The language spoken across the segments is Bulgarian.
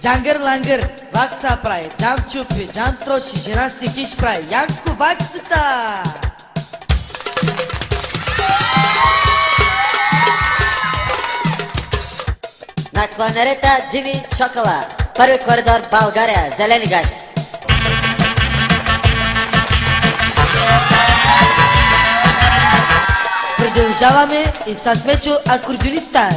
Джангър лангър, вак са прави, джам чупи, джам троши, жена си хиш прави, Янко ваксата! На кланерета Джими Чокола. Първи коридор България. Зелени гащи. Продължаваме и с Мечо акордеониста.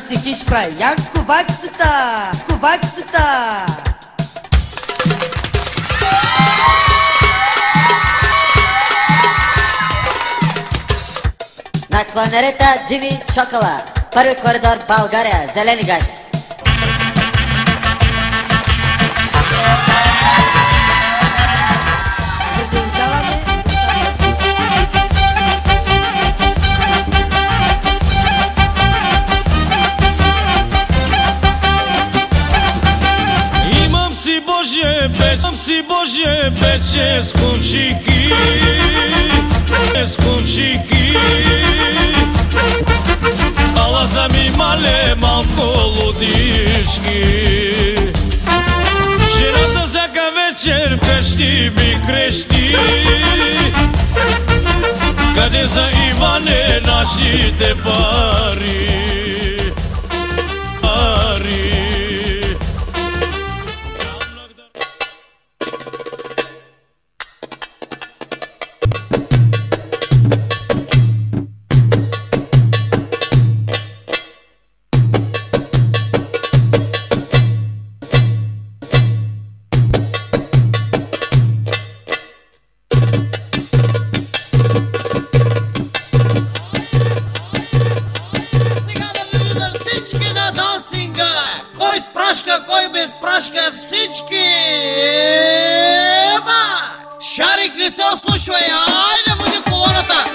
Си хиш прави, Янко ваксата! Янко ваксата! На кланерета Джими Чокола. Първи коридор България. Зелени гащи. Peće s kumšiki, s kumšiki. Ала за ми мале малко лудишки. Жената всяка вечер пещи ми крещи. Къде за Иване нашите? Пари. Шарик не се ослушва, айде води колоната!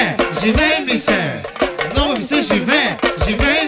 vais, j'y vais, mes soeurs. Non, mais ça, j'y vais, j'y vais.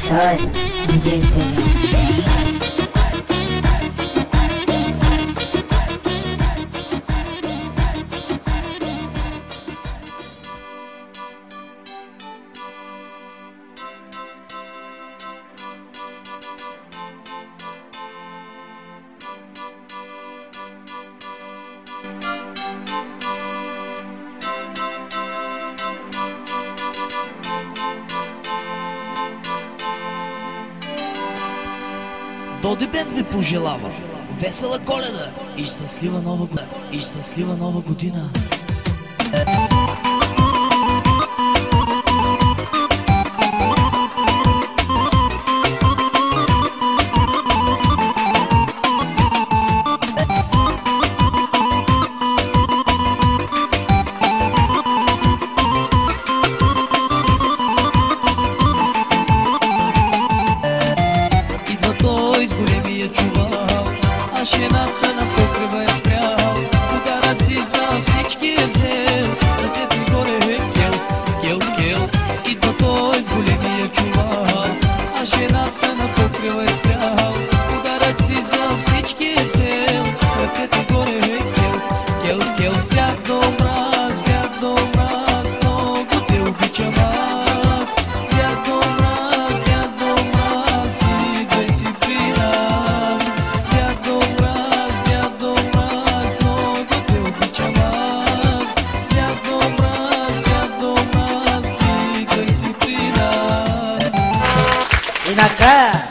Sorry, rejected. Бенд ви пожелава весела коледа и щастлива нова година. И щастлива нова година.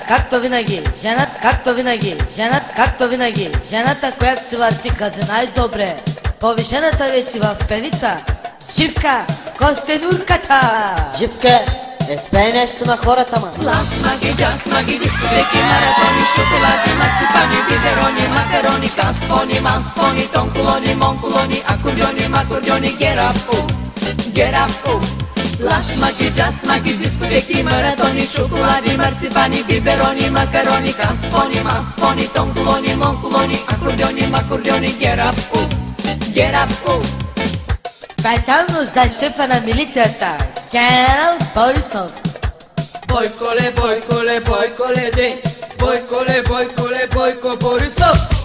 Накрая, както винаги, жената, както винаги, жената, както винаги, жената, която си върти газа най-добре, повишената вече в певица, Живка Костенурката. Живка, е спее нещо на хората, ма. Plasmagi, jasmagi, diskoteki, maratoni, šokoladi, marcipani, biberoni, makaroni, kasponi, masponi, tonkuloni, monkuloni, akordeoni, makordeoni, get up, oh, oh. Diskoteki, maratoni, šokoladi, marcipani, biberoni, makaroni, kasponi, masponi, tonkuloni, monkuloni, akordeoni, makordeoni, get up, oh, get up, oh. Специално за шефа на милицията, генерал Борисов. Бойколе, бойколе, бойколе, де, бойколе, бойколе, бойко Борисов.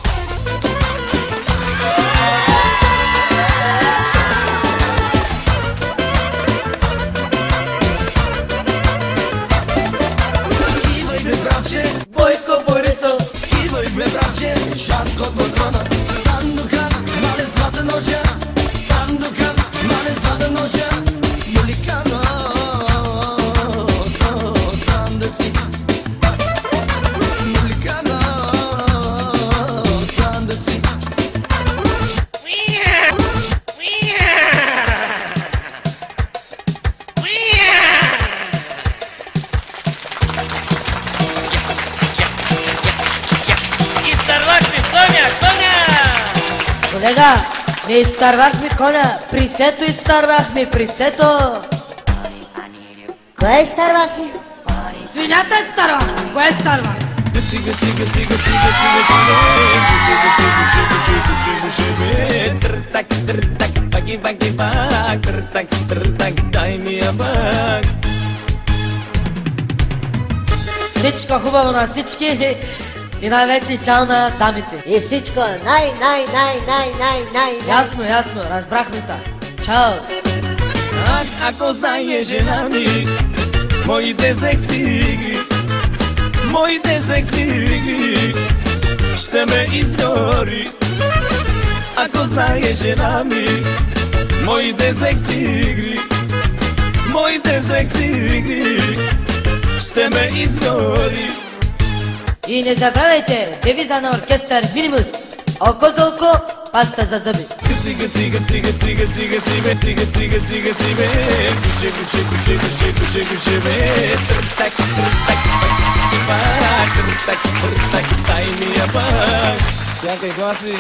Цига, цига, цига, цига, цига, цига, душе, душе, душе, душе, душе, душе, тртак, тртак, баги, баги, бак, тртак, тртак, дай ми я бак. Всичко хубаво на всички и най-вече чао на дамите. И всичко най, най, най, най, най, най. Ясно, ясно, разбрахме та. Чао! Ах, ако знае жена ми, моите секси, моите секси, ще ме изгори. Ако знаеш жена ми Моите секси игри Моите секси игри Ще ме изгори и не забравяйте, девиза на оркестър Филимус. Око за око, паста за зъби. Я. Чакай, гласи.